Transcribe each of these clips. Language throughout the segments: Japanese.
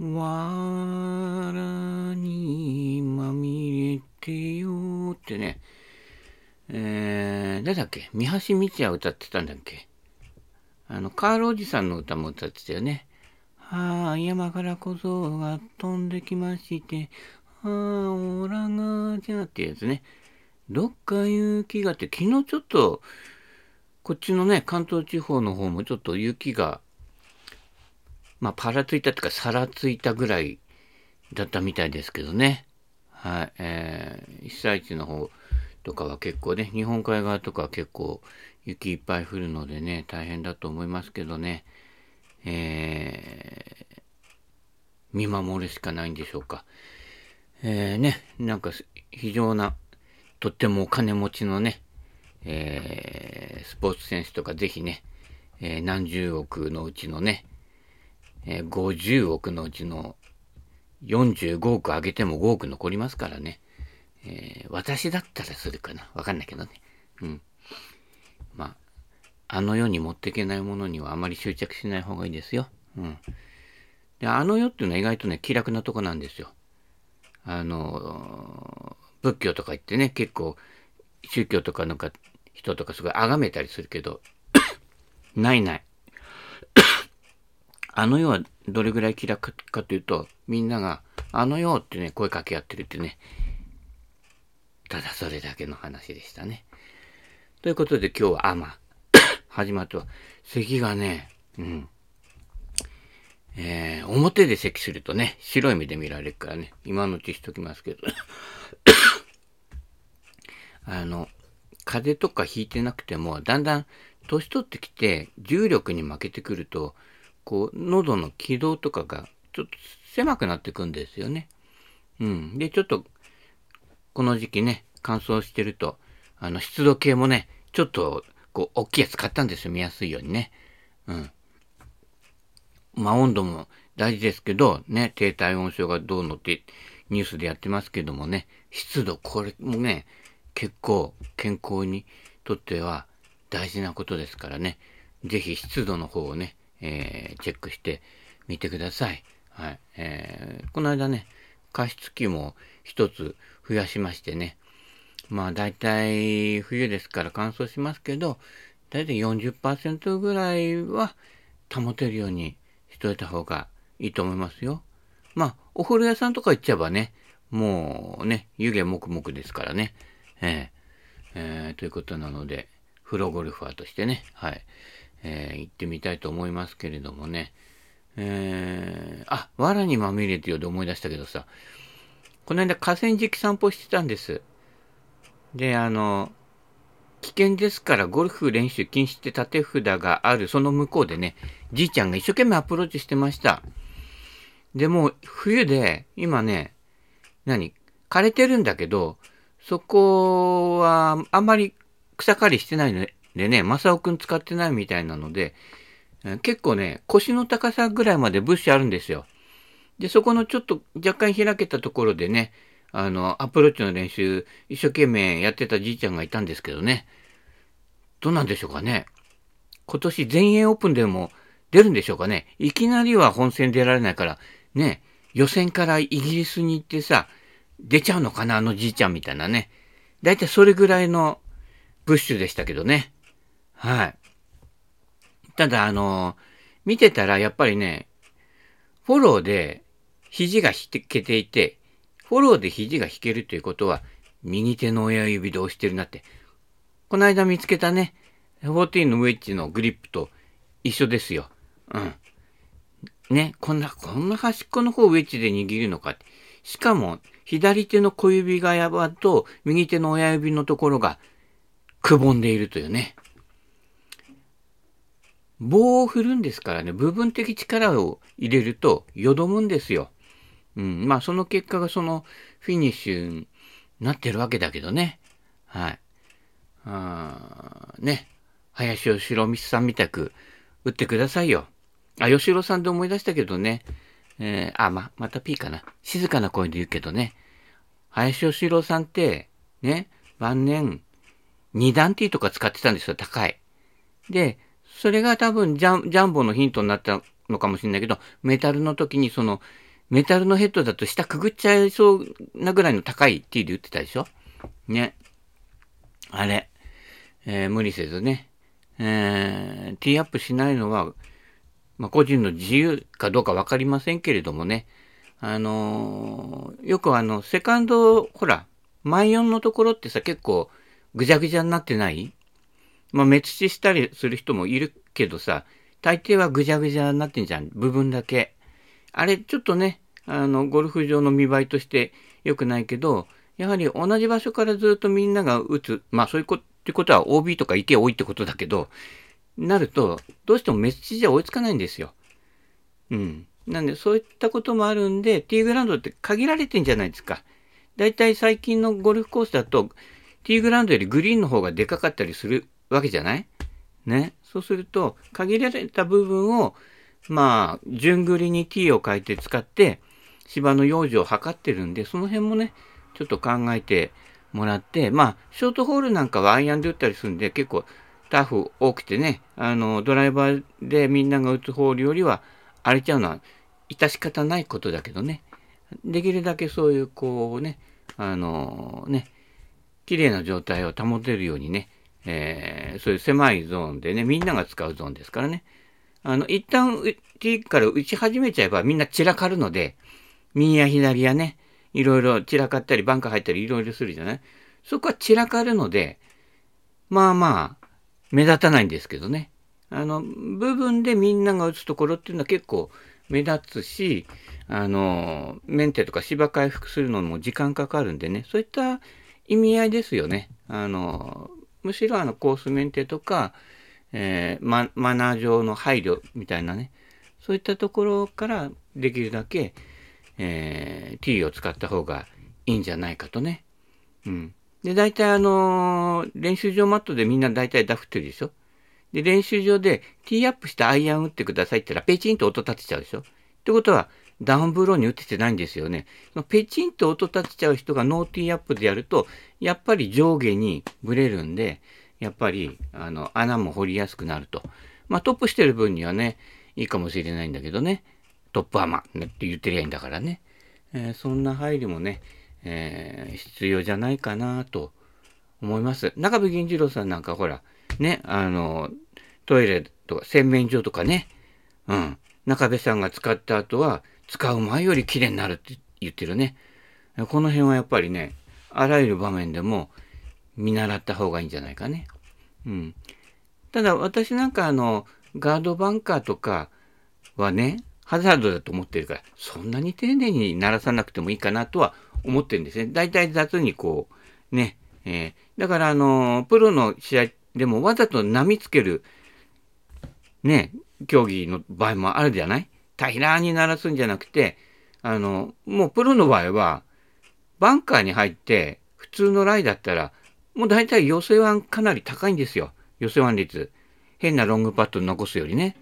わらにまみれてよってね、えー、誰だっけ？三橋道也歌ってたんだっけ？あの、カールおじさんの歌も歌ってたよね。はあ、山から小僧が飛んできまして、はあ、オラがじゃっていうやつね。どっか雪がって、昨日ちょっと、こっちのね、関東地方の方もちょっと雪がまあ、パラついたっていうか、さらついたぐらいだったみたいですけどね。はい。えー、被災地の方とかは結構ね、日本海側とかは結構雪いっぱい降るのでね、大変だと思いますけどね。えー、見守るしかないんでしょうか。えー、ね、なんか非常な、とってもお金持ちのね、えー、スポーツ選手とかぜひね、えー、何十億のうちのね、えー、50億のうちの45億上げても5億残りますからね。えー、私だったらするかな。わかんないけどね。うん。まあ、あの世に持っていけないものにはあまり執着しない方がいいですよ。うん。で、あの世っていうのは意外とね、気楽なとこなんですよ。あの、仏教とか言ってね、結構、宗教とかなんか人とかすごい崇めたりするけど、ないない。あの世はどれぐらい気楽かというと、みんなが、あの世ってね、声かけ合ってるってね、ただそれだけの話でしたね。ということで今日は、あ、まあ、始まった咳がね、うん。えー、表で咳するとね、白い目で見られるからね、今のうちしときますけど。あの、風邪とかひいてなくても、だんだん年取ってきて重力に負けてくると、こう、喉の軌道とかがちょっと狭くなってくんですよね。うん。で、ちょっと、この時期ね、乾燥してると、あの、湿度計もね、ちょっと、こう、大きいやつ買ったんですよ。見やすいようにね。うん。まあ、温度も大事ですけど、ね、低体温症がどうのってニュースでやってますけどもね、湿度、これもね、結構健康にとっては大事なことですからね、ぜひ湿度の方をね、えー、チェックしてみてください。はい。えー、この間ね、加湿器も一つ増やしましてね。まあ大体冬ですから乾燥しますけど、大体40%ぐらいは保てるようにしといた方がいいと思いますよ。まあ、お風呂屋さんとか行っちゃえばね、もうね、湯気もくもくですからね。えー、えー、ということなので、風呂ゴルファーとしてね、はい。えー、行ってみたいと思いますけれどもね。えー、あ、藁にまみれてよで思い出したけどさ、この間河川敷散歩してたんです。で、あの、危険ですからゴルフ練習禁止って縦札があるその向こうでね、じいちゃんが一生懸命アプローチしてました。でも、冬で、今ね、何枯れてるんだけど、そこはあんまり草刈りしてないのででね、マサオくん使ってないみたいなので、結構ね、腰の高さぐらいまでブッシュあるんですよ。で、そこのちょっと若干開けたところでね、あの、アプローチの練習、一生懸命やってたじいちゃんがいたんですけどね。どうなんでしょうかね。今年全英オープンでも出るんでしょうかね。いきなりは本戦出られないから、ね、予選からイギリスに行ってさ、出ちゃうのかな、あのじいちゃんみたいなね。だいたいそれぐらいのブッシュでしたけどね。はい。ただ、あの、見てたらやっぱりね、フォローで肘が引けていて、フォローで肘が引けるということは、右手の親指で押してるなって。この間見つけたね、14のウェッジのグリップと一緒ですよ。うん。ね、こんな、こんな端っこの方ウェッジで握るのかって。しかも、左手の小指がやばと、右手の親指のところが、くぼんでいるというね。棒を振るんですからね、部分的力を入れるとよどむんですよ。うん。まあ、その結果がそのフィニッシュになってるわけだけどね。はい。あね。林義郎さんみたく打ってくださいよ。あ、吉郎さんで思い出したけどね。えー、あ、ま、また P かな。静かな声で言うけどね。林義郎さんって、ね、晩年、二段 T とか使ってたんですよ、高い。で、それが多分ジャンジャンボのヒントになったのかもしれないけど、メタルの時にそのメタルのヘッドだと下くぐっちゃいそうなぐらいの高いティーで打ってたでしょ？ね。あれ。えー、無理せずね。えー、ティーアップしないのは、まあ、個人の自由かどうかわかりませんけれどもね。あのー、よくあの、セカンド、ほら、マイオンのところってさ、結構ぐちゃぐちゃになってない？まあ、滅死したりする人もいるけどさ、大抵はぐちゃぐちゃになってんじゃん。部分だけ。あれ、ちょっとね、あの、ゴルフ場の見栄えとして良くないけど、やはり同じ場所からずっとみんなが打つ。まあ、そういうこと、ってことは OB とか池多いってことだけど、なると、どうしても滅死じゃ追いつかないんですよ。うん。なんで、そういったこともあるんで、ティーグラウンドって限られてんじゃないですか。だいたい最近のゴルフコースだと、ティーグラウンドよりグリーンの方がでかかったりするわけじゃない？ね。そうすると、限られた部分を、まあ、順繰りに T を変えて使って、芝の養生を測ってるんで、その辺もね、ちょっと考えてもらって、まあ、ショートホールなんかはアイアンで打ったりするんで、結構タフ多くてね、あの、ドライバーでみんなが打つホールよりは荒れちゃうのは致し方ないことだけどね、できるだけそういう、こうね、あのね、綺麗な状態を保てるようにね、えー、そういう狭いゾーンでね、みんなが使うゾーンですからね。あの、一旦、T から打ち始めちゃえばみんな散らかるので、右や左やね、いろいろ散らかったり、バンカー入ったりいろいろするじゃない？そこは散らかるので、まあまあ、目立たないんですけどね。あの、部分でみんなが打つところっていうのは結構目立つし、あの、メンテとか芝回復するのも時間かかるんでね、そういった意味合いですよね。あの、むしろあのコースメンテとか、えー、ママナー上の配慮みたいなね、そういったところからできるだけ、えー、T を使った方がいいんじゃないかとね。うん。で、大体あのー、練習場マットでみんな大体ダフってるでしょ？で、練習場でティーアップしたアイアン打ってくださいって言ったらペチンと音立てちゃうでしょ？ってことは、ダウンブローに打ててないんですよね。ペチンと音立てちゃう人がノーティーアップでやると、やっぱり上下にブレるんで、やっぱり、あの、穴も掘りやすくなると。まあ、トップしてる分にはね、いいかもしれないんだけどね。トップアマって言ってりゃいいんだからね。えー、そんな配慮もね、えー、必要じゃないかなと思います。中部銀次郎さんなんかほら、ね、あの、トイレとか洗面所とかね、うん、中部さんが使った後は、使う前より綺麗になるって言ってるね。この辺はやっぱりね、あらゆる場面でも見習った方がいいんじゃないかね。うん。ただ私なんかあの、ガードバンカーとかはね、ハザードだと思ってるから、そんなに丁寧に鳴らさなくてもいいかなとは思ってるんですね。大体雑にこう、ね、えー、だからあの、プロの試合でもわざと波つける、ね、競技の場合もあるじゃない？平らに鳴らすんじゃなくて、あの、もうプロの場合は、バンカーに入って、普通のライだったら、もう大体寄せワンかなり高いんですよ。寄せワン率。変なロングパット残すよりね。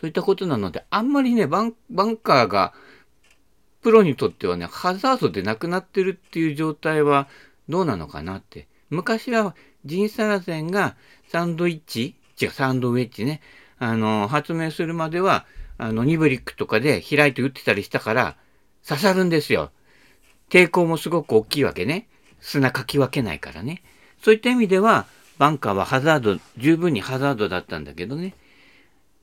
そういったことなので、あんまりね、バンバンカーが、プロにとってはね、ハザードでなくなってるっていう状態はどうなのかなって。昔はジンサラゼンがサンドイッチ違う、サンドウェッジね。あの、発明するまでは、あの、ニブリックとかで開いて打ってたりしたから、刺さるんですよ。抵抗もすごく大きいわけね。砂かき分けないからね。そういった意味では、バンカーはハザード、十分にハザードだったんだけどね。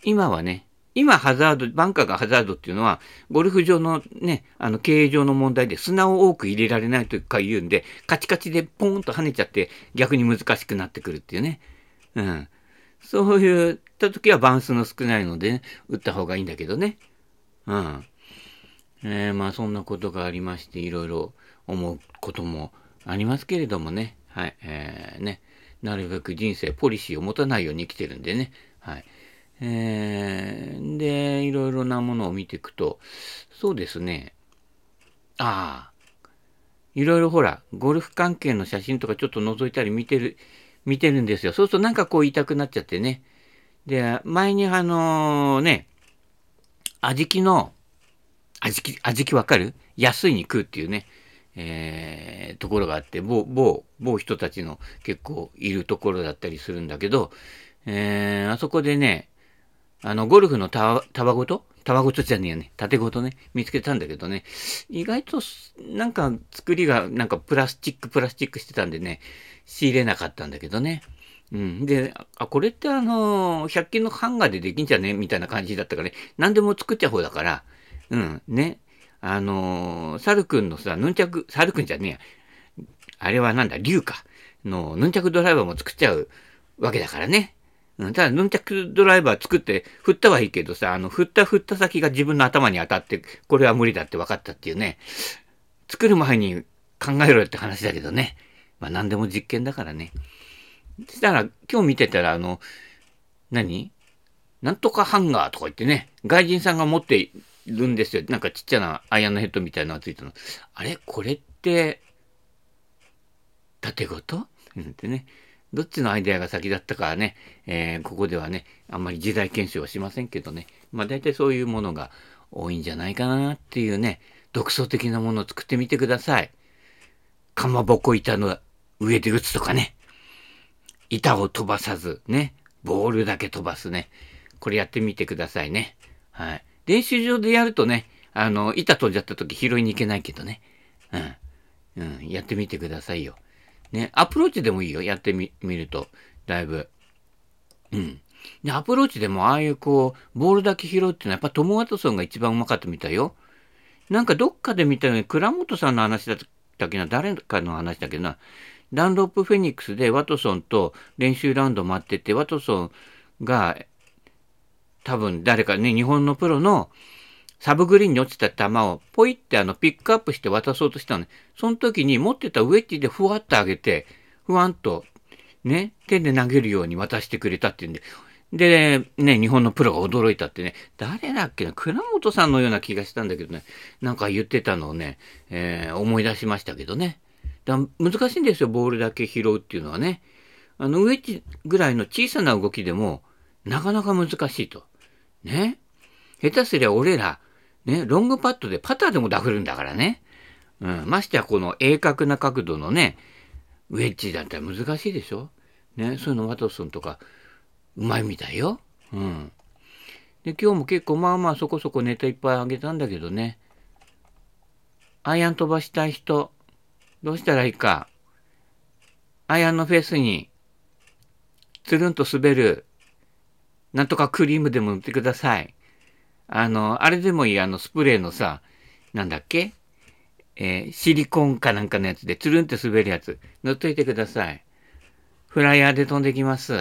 今はね、今ハザード、バンカーがハザードっていうのは、ゴルフ場のね、あの経営上の問題で砂を多く入れられないというか言うんで、カチカチでポーンと跳ねちゃって逆に難しくなってくるっていうね。うん。そういった時はバンスの少ないので、ね、打った方がいいんだけどね。うん。えー、まあそんなことがありまして、いろいろ思うこともありますけれどもね。はい。えー、ね。なるべく人生、ポリシーを持たないように生きてるんでね。はい。えー、で、いろいろなものを見ていくと、そうですね。ああ。いろいろほら、ゴルフ関係の写真とかちょっと覗いたり見てる、見てるんですよ。そうするとなんかこう痛くなっちゃってね。で、前にあのね、味気の、味気味気わかる？安いに食うっていうね、えー、ところがあって、某、某、某人たちの結構いるところだったりするんだけど、えー、あそこでね、あの、ゴルフのたわごと？たわごとじゃねえよね。縦ごとね、見つけたんだけどね、意外と、なんか作りがなんかプラスチックプラスチックしてたんでね、仕入れなかったんだけどね。うん。で、あ、これってあのー、100均のハンガーでできんじゃね？みたいな感じだったからね、何でも作っちゃう方だから、うん、ね。あのー、サルくんのさ、ヌンチャク、サルくんじゃねえや。あれはなんだ、竜か。の、ヌンチャクドライバーも作っちゃうわけだからね。うん、ただ、ヌンチャクドライバー作って振ったはいいけどさ、あの、振った振った先が自分の頭に当たって、これは無理だって分かったっていうね。作る前に考えろよって話だけどね。まあ何でも実験だからね。そしたら、今日見てたら、あの、何？なんとかハンガーとか言ってね、外人さんが持っているんですよ。なんかちっちゃなアイアンのヘッドみたいなのがついたの。あれ？これって、縦ごと？ってね。どっちのアイデアが先だったかはね、えー、ここではね、あんまり時代検証はしませんけどね。まあ大体そういうものが多いんじゃないかなっていうね、独創的なものを作ってみてください。かまぼこ板の上で打つとかね。板を飛ばさず、ね。ボールだけ飛ばすね。これやってみてくださいね。はい。練習場でやるとね、あの、板飛んじゃった時拾いに行けないけどね。うん。うん。やってみてくださいよ。ね。アプローチでもいいよ。やってみ、見ると。だいぶ。うん。で、アプローチでもああいうこう、ボールだけ拾うっていうのはやっぱトム・ワトソンが一番うまかったみたいよ。なんかどっかで見たように、倉本さんの話だったっけな、誰かの話だけどな、ダンロップフェニックスでワトソンと練習ラウンド待ってて、ワトソンが多分誰かね、日本のプロのサブグリーンに落ちた球をポイってあのピックアップして渡そうとしたのね。その時に持ってたウェッジでふわっと上げて、ふわんとね、手で投げるように渡してくれたっていうんで、で、ね、日本のプロが驚いたってね、誰だっけな、倉本さんのような気がしたんだけどね、なんか言ってたのをね、えー、思い出しましたけどね。だ難しいんですよ、ボールだけ拾うっていうのはね。あの、ウェッジぐらいの小さな動きでも、なかなか難しいと。ね。下手すりゃ俺ら、ね、ロングパッドでパターでもダフるんだからね。うん。ましてやこの鋭角な角度のね、ウェッジだったら難しいでしょ？ね。そういうのワトソンとか、うまいみたいよ。うん。で、今日も結構まあまあそこそこネタいっぱいあげたんだけどね。アイアン飛ばしたい人、どうしたらいいか。アイアンのフェースに、つるんと滑るなんとかクリームでも塗ってください。あの、あれでもいい、あの、スプレーのさ、なんだっけ？えー、シリコンかなんかのやつで、つるんって滑るやつ、塗っといてください。フライヤーで飛んできます。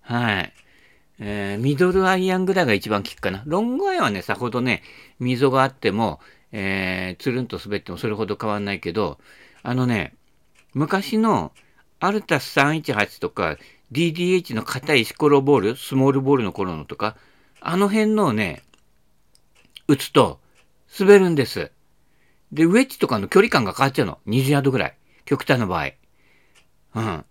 はい。えー、ミドルアイアンぐらいが一番効くかな。ロングアイはね、さほどね、溝があっても、えー、つるんと滑ってもそれほど変わんないけど、あのね、昔のアルタス318とか DDH の硬いシコロボール、スモールボールの頃のとか、あの辺のね、打つと滑るんです。で、ウェッジとかの距離感が変わっちゃうの。20ヤードぐらい。極端な場合。うん。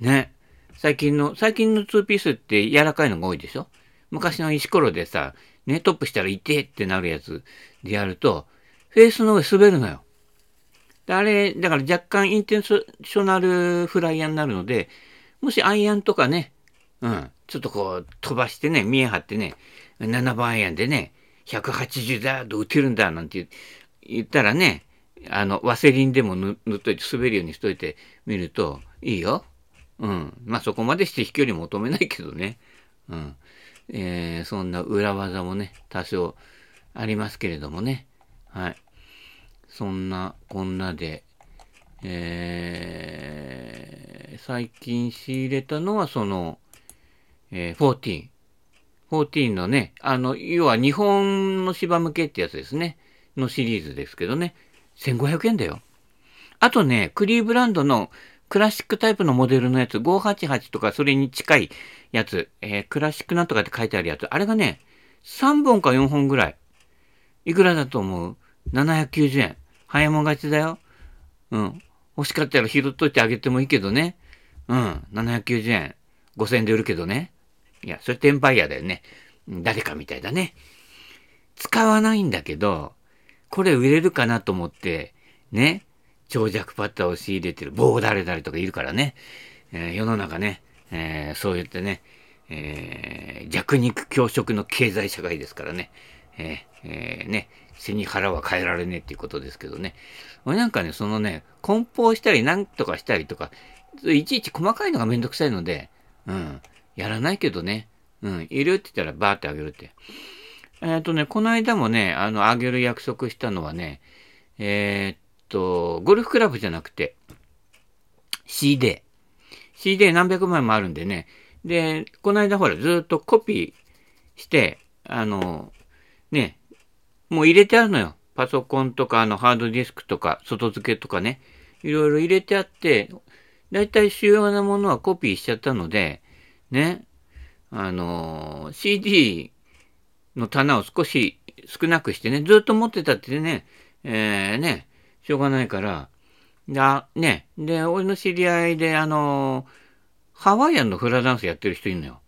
ね。最近の、最近の2ピースって柔らかいのが多いでしょ？昔の石ころでさ、ね、トップしたら痛えってなるやつでやると、フェースの上滑るのよ。あれ、だから若干インテンショナルフライヤーになるので、もしアイアンとかね、うん、ちょっとこう飛ばしてね、見え張ってね、7番アイアンでね、180ダード打てるんだなんて言ったらね、あの、ワセリンでも塗っといて、滑るようにしといてみるといいよ。うん。まあそこまでして飛距離求めないけどね。うん。えー、そんな裏技もね、多少ありますけれどもね。はい。そんなこんなで、えー、最近仕入れたのはその、えー、14。14のね、あの、要は日本の芝向けってやつですね。のシリーズですけどね。1500円だよ。あとね、クリーブランドのクラシックタイプのモデルのやつ、588とかそれに近いやつ、えー、クラシックなんとかって書いてあるやつ、あれがね、3本か4本ぐらい。いくらだと思う ?790 円。早もん勝ちだよ。うん。欲しかったら拾っといてあげてもいいけどね。うん。790円。5000円で売るけどね。いや、それ転売屋だよね。誰かみたいだね。使わないんだけど、これ売れるかなと思って、ね。長尺パッターを仕入れてる棒誰々とかいるからね。えー、世の中ね、えー、そう言ってね、えー、弱肉強食の経済社会ですからね。えー、えー、ね、背に腹は変えられねえっていうことですけどね。俺なんかね、そのね、梱包したりなんとかしたりとか、いちいち細かいのがめんどくさいので、うん、やらないけどね、うん、いるって言ったらバーってあげるって。えっ、ー、とね、この間もね、あの、あげる約束したのはね、えー、っと、ゴルフクラブじゃなくて、CD。CD 何百枚もあるんでね。で、この間ほら、ずっとコピーして、あの、ね、もう入れてあるのよ。パソコンとか、あの、ハードディスクとか、外付けとかね。いろいろ入れてあって、だいたい主要なものはコピーしちゃったので、ね、あの、CD の棚を少し少なくしてね、ずっと持ってたってね、えー、ね、しょうがないから、だ、ね、で、俺の知り合いで、あの、ハワイアンのフラダンスやってる人いるのよ。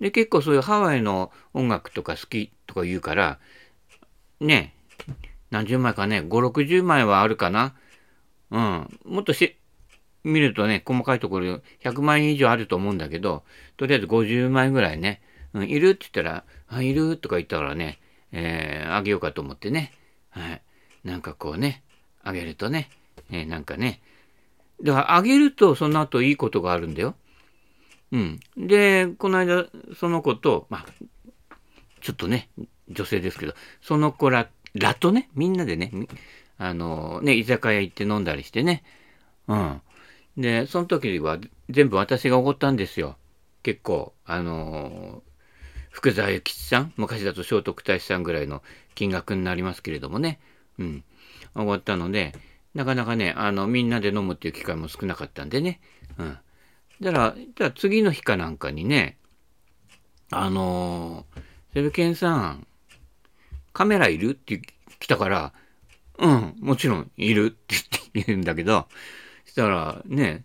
で、結構そういうハワイの音楽とか好きとか言うから、ね、何十枚かね、5、60枚はあるかな。うん。もっとし、見るとね、細かいところ100枚以上あると思うんだけど、とりあえず50枚ぐらいね、うん、いるって言ったら、あ、いるとか言ったからね、えー、あげようかと思ってね。はい。なんかこうね、あげるとね、えー、なんかね。だからあげるとその後いいことがあるんだよ。うん。で、この間、その子と、まあ、ちょっとね、女性ですけど、その子ら、らとね、みんなでね、あの、ね、居酒屋行って飲んだりしてね。うん。で、その時は全部私がおごったんですよ。結構、あの福沢諭吉さん、昔だと聖徳太子さんぐらいの金額になりますけれどもね。うん。おごったので、なかなかね、あの、みんなで飲むっていう機会も少なかったんでね。うん。だから、じゃあ次の日かなんかにね、あのセブケンさん、カメラいる？って来たから、うん、もちろんいるって言うんだけど、したらね、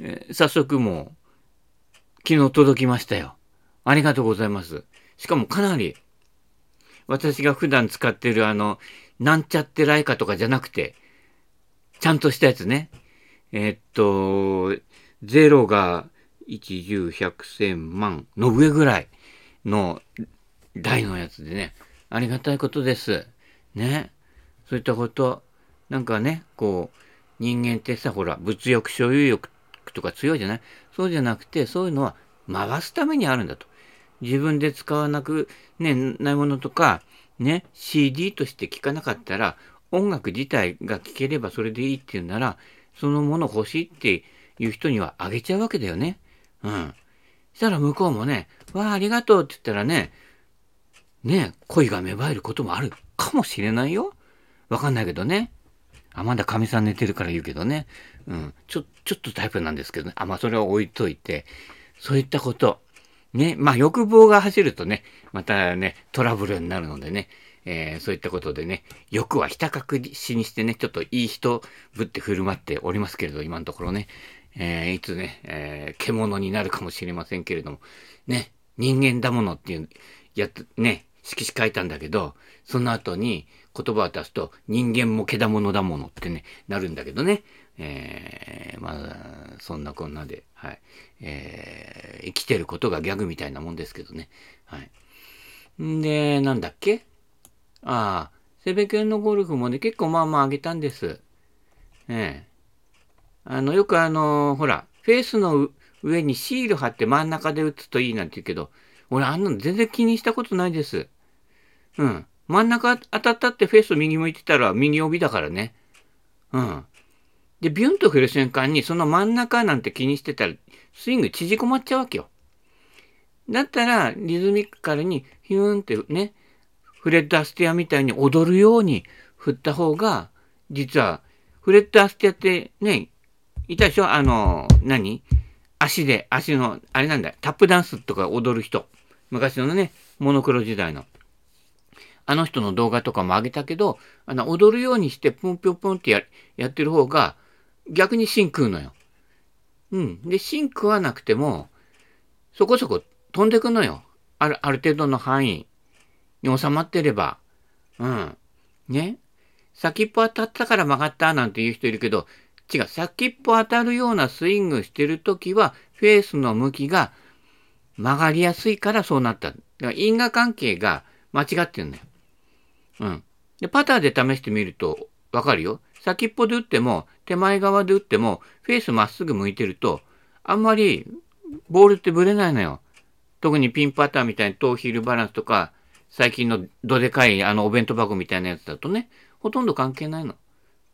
え、早速もう、昨日届きましたよ。ありがとうございます。しかもかなり、私が普段使ってるあの、なんちゃってライカとかじゃなくて、ちゃんとしたやつね。えー、っと、0が1、10、100、1000万の上ぐらいの台のやつでね、ありがたいことです。ね。そういったこと、なんかね、こう、人間ってさ、ほら、物欲、所有欲とか強いじゃない？そうじゃなくて、そういうのは回すためにあるんだと。自分で使わなく、ね、ないものとか、ね、CD として聴かなかったら、音楽自体が聴ければそれでいいっていうなら、そのもの欲しいっていう人にはあげちゃうわけだよね。うん。したら向こうもね、わあ、ありがとうって言ったらね、ね、恋が芽生えることもあるかもしれないよ。わかんないけどね。あ、まだ神さん寝てるから言うけどね。うん。ちょ、ちょっとタイプなんですけどね。あ、まあそれは置いといて、そういったこと。ね。まあ欲望が走るとね、またね、トラブルになるのでね。えー、そういったことでね、欲はひた隠しにしてね、ちょっといい人ぶって振る舞っておりますけれど、今のところね、えー、いつね、えー、獣になるかもしれませんけれども、ね、人間だものっていう、やっ、ね、色紙書いたんだけど、その後に言葉を出すと人間もけだものだものってね、なるんだけどね。えー、まあ、そんなこんなで、はい。えー、生きてることがギャグみたいなもんですけどね。はい。んで、なんだっけ？ああ、セベケンのゴルフもね、結構まあまあ上げたんです。ええあの、よくあの、ほら、フェースの上にシール貼って真ん中で打つといいなんて言うけど、俺あんなの全然気にしたことないです。うん。真ん中当たったってフェース右向いてたら右帯だからね。うん。で、ビュンと振る瞬間にその真ん中なんて気にしてたらスイング縮こまっちゃうわけよ。だったらリズミカルにヒューンってね、フレッド・アステアみたいに踊るように振った方が、実は、フレッド・アステアってね、いたでしょ？あの、何？足で、足の、あれなんだ、タップダンスとか踊る人。昔のね、モノクロ時代の。あの人の動画とかも上げたけど、あの、踊るようにしてポンピョンポンってややってる方が、逆に芯食うのよ。うん。で、芯食わなくても、そこそこ飛んでくのよ。ある、ある程度の範囲に収まってれば。うん。ね。先っぽ当たったから曲がったなんて言う人いるけど、違う。先っぽ当たるようなスイングしてるときは、フェースの向きが曲がりやすいからそうなった。だから因果関係が間違ってるんだよ。うん。で、パターで試してみるとわかるよ。先っぽで打っても、手前側で打っても、フェースまっすぐ向いてると、あんまりボールってブレないのよ。特にピンパターみたいにトーヒールバランスとか、最近のどでかいあのお弁当箱みたいなやつだとね、ほとんど関係ないの。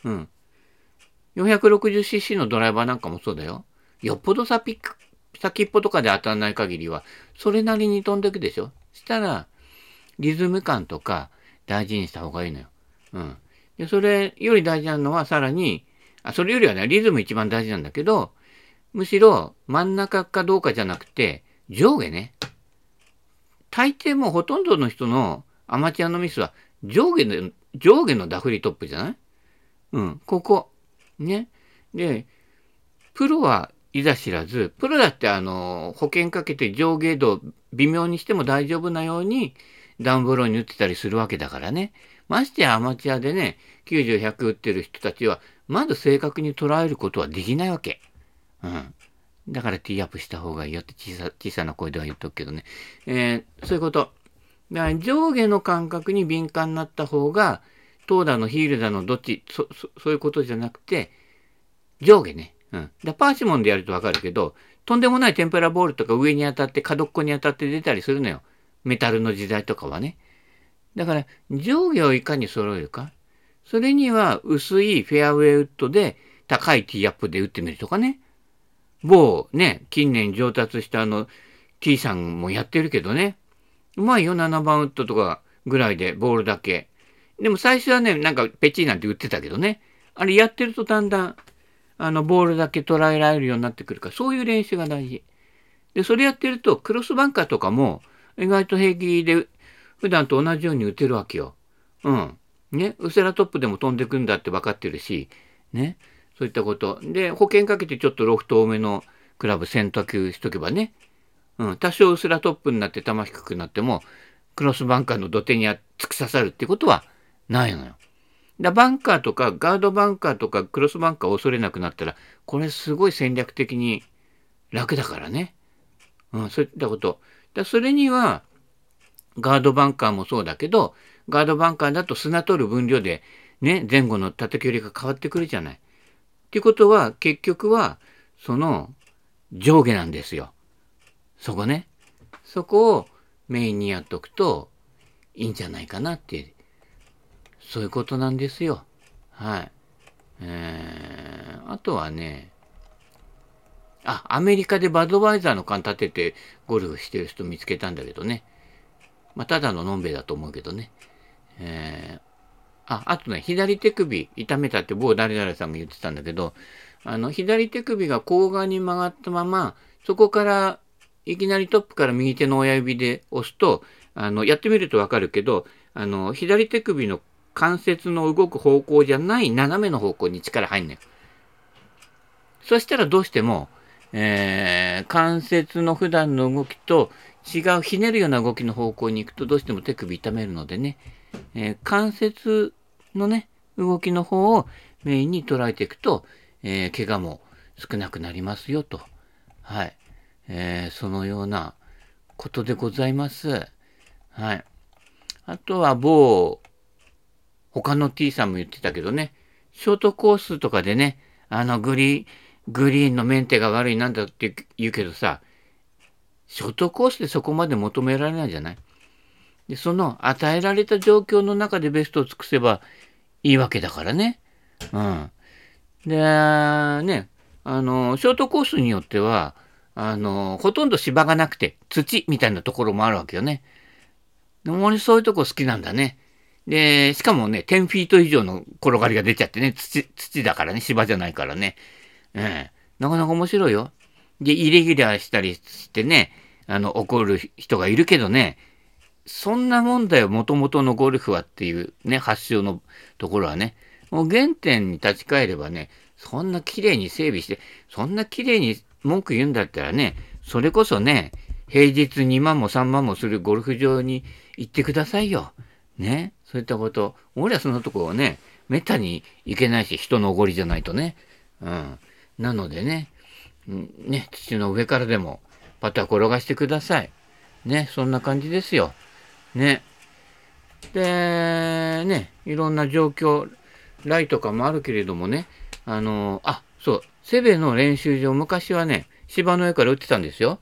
うん。460cc のドライバーなんかもそうだよ。よっぽど先先っぽとかで当たらない限りは、それなりに飛んでいくでしょしたら、リズム感とか大事にした方がいいのよ。うん。で、それより大事なのはさらに、あ、それよりはね、リズム一番大事なんだけど、むしろ真ん中かどうかじゃなくて、上下ね。大抵もうほとんどの人のアマチュアのミスは上下の、上下のダフリトップじゃない？うん、ここ。ね。で、プロはいざ知らず、プロだってあの、保険かけて上下度微妙にしても大丈夫なようにダウンブローに打ってたりするわけだからね。ましてやアマチュアでね、90、100打ってる人たちは、まず正確に捉えることはできないわけ。うん。だからティーアップした方がいいよって小さ小さな声では言っとくけどね。えー、そういうこと。だから上下の感覚に敏感になった方が、投打のヒールだのどっちそ、そ、そういうことじゃなくて、上下ね。うん。で、パーシモンでやるとわかるけど、とんでもない天ぷらボールとか上に当たって、角っこに当たって出たりするのよ。メタルの時代とかはね。だから、上下をいかに揃えるか。それには、薄いフェアウェイウッドで、高いティーアップで打ってみるとかね。某ね、近年上達したあの、T さんもやってるけどね。うまいよ、7番ウッドとかぐらいで、ボールだけ。でも最初はね、なんかペチーなんて売ってたけどね。あれやってるとだんだん、あの、ボールだけ捉えられるようになってくるから、そういう練習が大事。で、それやってると、クロスバンカーとかも、意外と平気で、普段と同じように打てるわけよ。うん。ね、ウセラトップでも飛んでくんだって分かってるし、ね、そういったこと。で、保険かけてちょっとロフト多めのクラブ選択しとけばね、うん、多少ウスラトップになって球低くなっても、クロスバンカーの土手に突き刺さるってことはないのよ。だバンカーとかガードバンカーとかクロスバンカーを恐れなくなったら、これすごい戦略的に楽だからね。うん、そういったこと。だそれには、ガードバンカーもそうだけど、ガードバンカーだと砂取る分量で、ね、前後の縦距離が変わってくるじゃない。っていうことは、結局は、その上下なんですよ。そこね。そこをメインにやっとくといいんじゃないかなってそういうことなんですよ。はい。えー、あとはね、あ、アメリカでバドワイザーの缶立ててゴルフしてる人見つけたんだけどね。まあ、ただののんべえだと思うけどね。えー、あ、あとね、左手首痛めたって某誰々さんが言ってたんだけど、あの、左手首が甲側に曲がったまま、そこからいきなりトップから右手の親指で押すと、あの、やってみるとわかるけど、あの、左手首の関節の動く方向じゃない斜めの方向に力入んねん。そしたらどうしても、えー、関節の普段の動きと違うひねるような動きの方向に行くとどうしても手首痛めるのでね、えー、関節のね、動きの方をメインに捉えていくと、えー、怪我も少なくなりますよと。はい。えー、そのようなことでございます。はい。あとは某他の T さんも言ってたけどね、ショートコースとかでね、あのグリー、グリーンのメンテが悪いなんだって言うけどさ、ショートコースでそこまで求められないじゃない？で、その与えられた状況の中でベストを尽くせばいいわけだからね。うん。で、ね、あの、ショートコースによっては、あの、ほとんど芝がなくて土みたいなところもあるわけよね。でもそういうとこ好きなんだね。で、しかもね、10フィート以上の転がりが出ちゃってね、土、土だからね、芝じゃないからね。ええなかなか面白いよ。で、イレギュラーしたりしてね、あの、怒る人がいるけどね、そんなもんだよ、もともとのゴルフはっていうね、発祥のところはね。もう原点に立ち返ればね、そんな綺麗に整備して、そんな綺麗に文句言うんだったらね、それこそね、平日2万も3万もするゴルフ場に行ってくださいよ。ね。そういったこと。俺はそのとこをね、めったに行けないし、人のおごりじゃないとね。うん。なのでね、ね、土の上からでも、パター転がしてください。ね、そんな感じですよ。ね。で、ね、いろんな状況、ライとかもあるけれどもね、あの、あ、そう、セベの練習場、昔はね、芝の上から打ってたんですよ。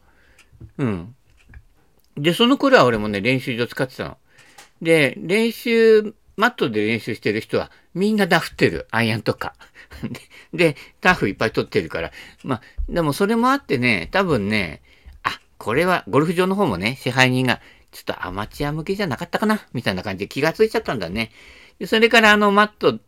うん。で、その頃は俺もね、練習場使ってたの。で、練習、マットで練習してる人は、みんなダフってる。アイアンとか。で、タフいっぱい取ってるから。まあ、でもそれもあってね、多分ね、あ、これは、ゴルフ場の方もね、支配人が、ちょっとアマチュア向けじゃなかったかなみたいな感じで気がついちゃったんだね。でそれからあのマット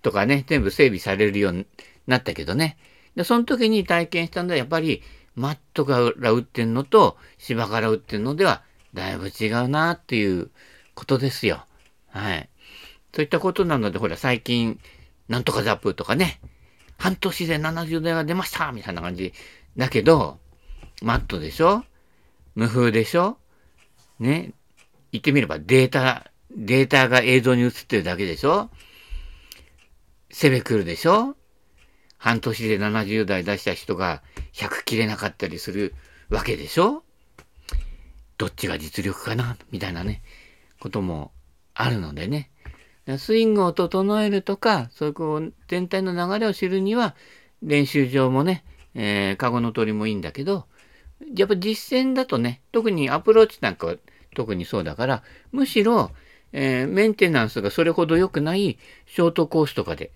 とかね、全部整備されるようになったけどね。で、その時に体験したのは、やっぱり、マットから打ってんのと芝から打ってんのでは、だいぶ違うなっていうことですよ。はい。そういったことなので、ほら、最近、なんとかザップとかね、半年で70台が出ましたみたいな感じ。だけど、マットでしょ？無風でしょ？ね？言ってみればデータ、データが映像に映ってるだけでしょ？セベクルでしょ？半年で70代出した人が100切れなかったりするわけでしょ？どっちが実力かな？みたいなね、こともあるのでね。スイングを整えるとか、そういうこう全体の流れを知るには、練習場もね、えー、カゴの鳥もいいんだけど、やっぱ実践だとね、特にアプローチなんかは特にそうだから、むしろ、えー、メンテナンスがそれほど良くないショートコースとかで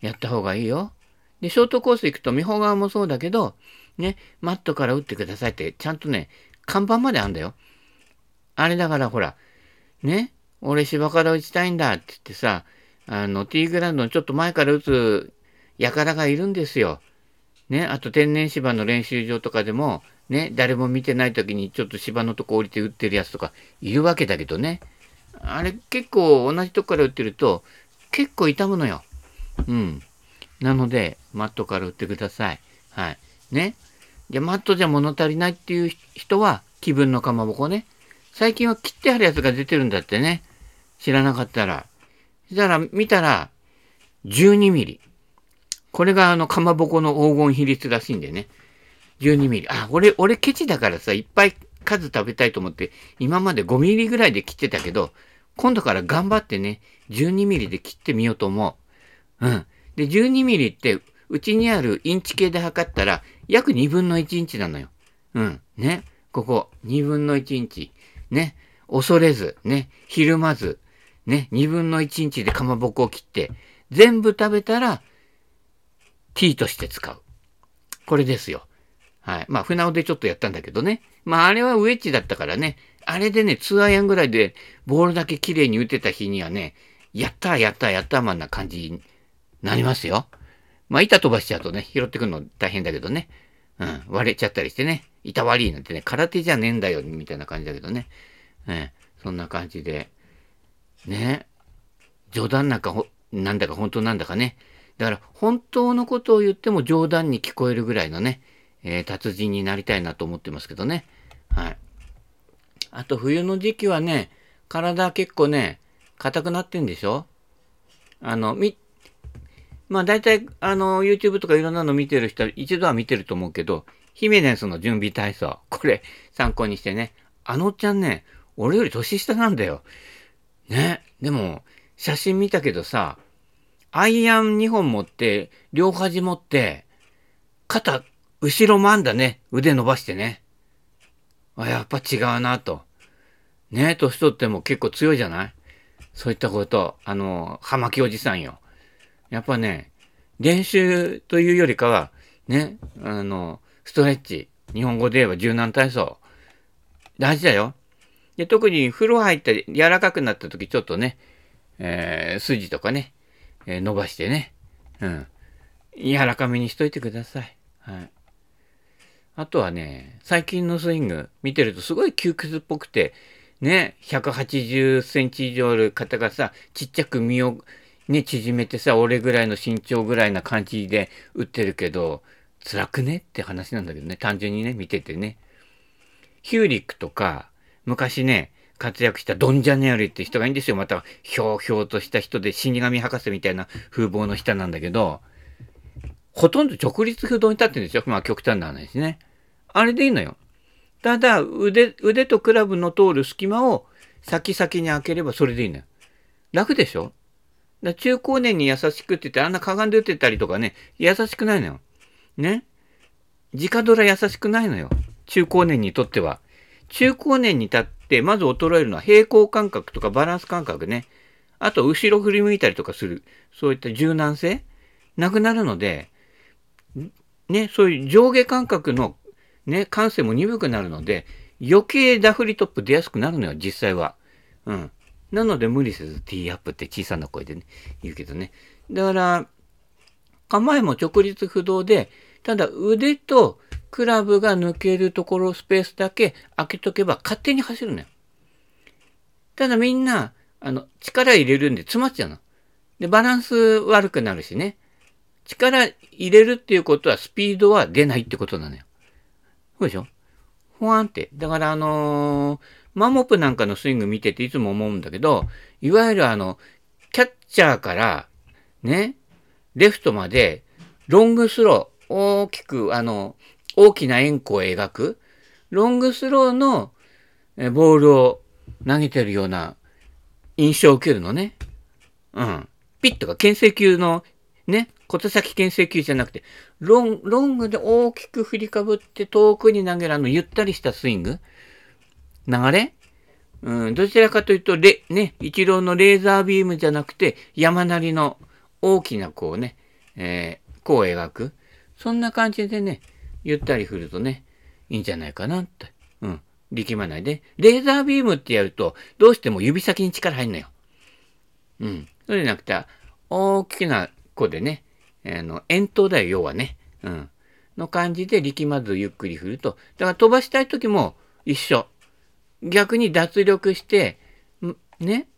やった方がいいよ。で、ショートコース行くと、美穂側もそうだけど、ね、マットから打ってくださいって、ちゃんとね、看板まであんだよ。あれだからほら、ね、俺芝から打ちたいんだって言ってさ、あの、ティーグラウンドのちょっと前から打つ輩がいるんですよ。ね、あと天然芝の練習場とかでも、ね、誰も見てない時にちょっと芝のとこ降りて打ってるやつとかいるわけだけどね。あれ結構同じとこから打ってると結構痛むのよ。うん。なので、マットから打ってください。はい。ね。で、マットじゃ物足りないっていう人は気分のかまぼこね。最近は切ってあるやつが出てるんだってね。知らなかったら。そしたら、見たら、12ミリ。これがあの、かまぼこの黄金比率らしいんでね。12ミリ。あ、俺、俺ケチだからさ、いっぱい数食べたいと思って、今まで5ミリぐらいで切ってたけど、今度から頑張ってね、12ミリで切ってみようと思う。うん。で、12ミリって、うちにあるインチ系で測ったら、約2分の1インチなのよ。うん。ね。ここ、2分の1インチ。ね。恐れず、ね。ひるまず、ね、2分の1インチでかまぼこを切って、全部食べたら、ティーとして使う。これですよ。はい。まあ、船尾でちょっとやったんだけどね。まあ、あれはウェッジだったからね。あれでね、2アイアンぐらいで、ボールだけ綺麗に打てた日にはね、やったーやったーやったーマンな感じになりますよ。まあ、板飛ばしちゃうとね、拾ってくるの大変だけどね。うん。割れちゃったりしてね。板割りなんてね、空手じゃねえんだよ、みたいな感じだけどね。うん。そんな感じで。ね。冗談なんか、なんだか本当なんだかね。だから本当のことを言っても冗談に聞こえるぐらいのね、えー、達人になりたいなと思ってますけどね。はい。あと冬の時期はね、体結構ね、硬くなってんでしょ？あの、み、まあ大体、あの、YouTube とかいろんなの見てる人は一度は見てると思うけど、ヒメネスの準備体操、これ参考にしてね。あのおっちゃんね、俺より年下なんだよ。ね。でも、写真見たけどさ、アイアン2本持って、両端持って、肩、後ろまんだね。腕伸ばしてね。あ、やっぱ違うなと。ね年取っても結構強いじゃない？そういったこと、あの、葉巻おじさんよ。やっぱね、練習というよりかは、ね、あの、ストレッチ。日本語で言えば柔軟体操。大事だよ。で、特に風呂入って柔らかくなった時ちょっとね、えー、筋とかね、えー、伸ばしてね、うん。柔らかめにしといてください。はい。あとはね、最近のスイング見てるとすごい窮屈っぽくて、ね、180センチ以上ある方がさ、ちっちゃく身をね、縮めてさ、俺ぐらいの身長ぐらいな感じで打ってるけど、辛くね？って話なんだけどね、単純にね、見ててね。ヒューリックとか、昔ね、活躍したドン・ジャネアリって人がいいんですよ。また、ひょうひょうとした人で死神博士みたいな風貌の人なんだけど、ほとんど直立不動に立ってるんですよ。まあ極端な話ね。あれでいいのよ。ただ腕、腕とクラブの通る隙間を先々に開ければそれでいいのよ。楽でしょ？だ中高年に優しくって言ってあんなかがんで打ってたりとかね、優しくないのよ。ね？直ドラ優しくないのよ。中高年にとっては。中高年に立ってまず衰えるのは平行感覚とかバランス感覚ね。あと後ろ振り向いたりとかする。そういった柔軟性なくなるので、ね、そういう上下感覚のね、感性も鈍くなるので、余計ダフリトップ出やすくなるのよ、実際は。うん。なので無理せず T アップって小さな声でね、言うけどね。だから、構えも直立不動で、ただ腕とクラブが抜けるところスペースだけ開けとけば勝手に走るのよ。ただみんな、あの、力入れるんで詰まっちゃうの。で、バランス悪くなるしね。力入れるっていうことはスピードは出ないってことなのよ。そうでしょ？ほわんって。だからあのー、マモプなんかのスイング見てていつも思うんだけど、いわゆるあの、キャッチャーから、ね、レフトまで、ロングスロー、大きく、あの、大きな円弧を描く、ロングスローのボールを投げてるような印象を受けるのね。うん。ピッとか牽制球のね、小手先牽制球じゃなくて、ロンロングで大きく振りかぶって遠くに投げるあのゆったりしたスイング流れ？うん、どちらかというと、レ、ね、一郎のレーザービームじゃなくて、山なりの大きなこうね、えー、こう描く。そんな感じでね、ゆったり振るとね、いいんじゃないかなって。うん。力まないで。レーザービームってやると、どうしても指先に力入んのよ。うん。そうじゃなくて、大きな子でね、あの、円筒だよ、要はね。うん。の感じで力まずゆっくり振ると。だから飛ばしたい時も一緒。逆に脱力して、ね、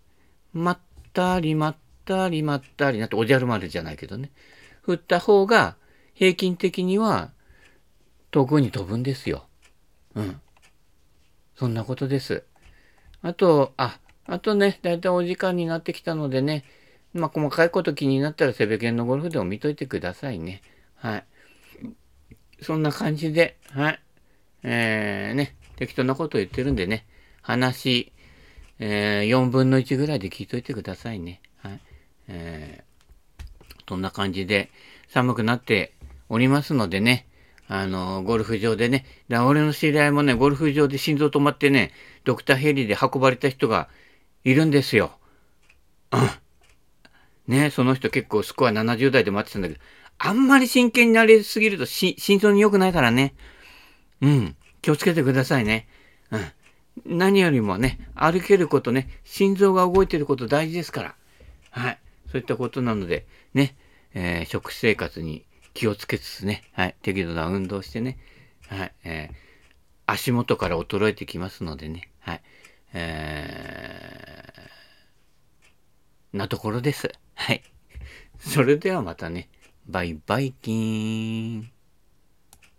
まったりまったりまったりなっておじゃる丸じゃないけどね。振った方が平均的には遠くに飛ぶんですよ。うん。そんなことです。あと、あ、あとね、だいたいお時間になってきたのでね、まあ、細かいこと気になったらセベケンのゴルフでも見といてくださいね。はい。そんな感じで、はい。えー、ね、適当なこと言ってるんでね、話、えー、4分の1ぐらいで聞いといてくださいね。はい。えー、そんな感じで寒くなっておりますのでね、あの、ゴルフ場でね、だ俺の知り合いもね、ゴルフ場で心臓止まってね、ドクターヘリで運ばれた人がいるんですよ。うん。ね、その人結構スコア70代で待ってたんだけど、あんまり真剣になりすぎると心臓に良くないからね。うん。気をつけてくださいね。うん。何よりもね、歩けることね、心臓が動いてること大事ですから。はい。そういったことなので、ね、えー、食生活に気をつけつつね、はい。適度な運動してね、はい。えー、足元から衰えてきますのでね、はい。えー、なところです。はい。それではまたね。バイバイキーン。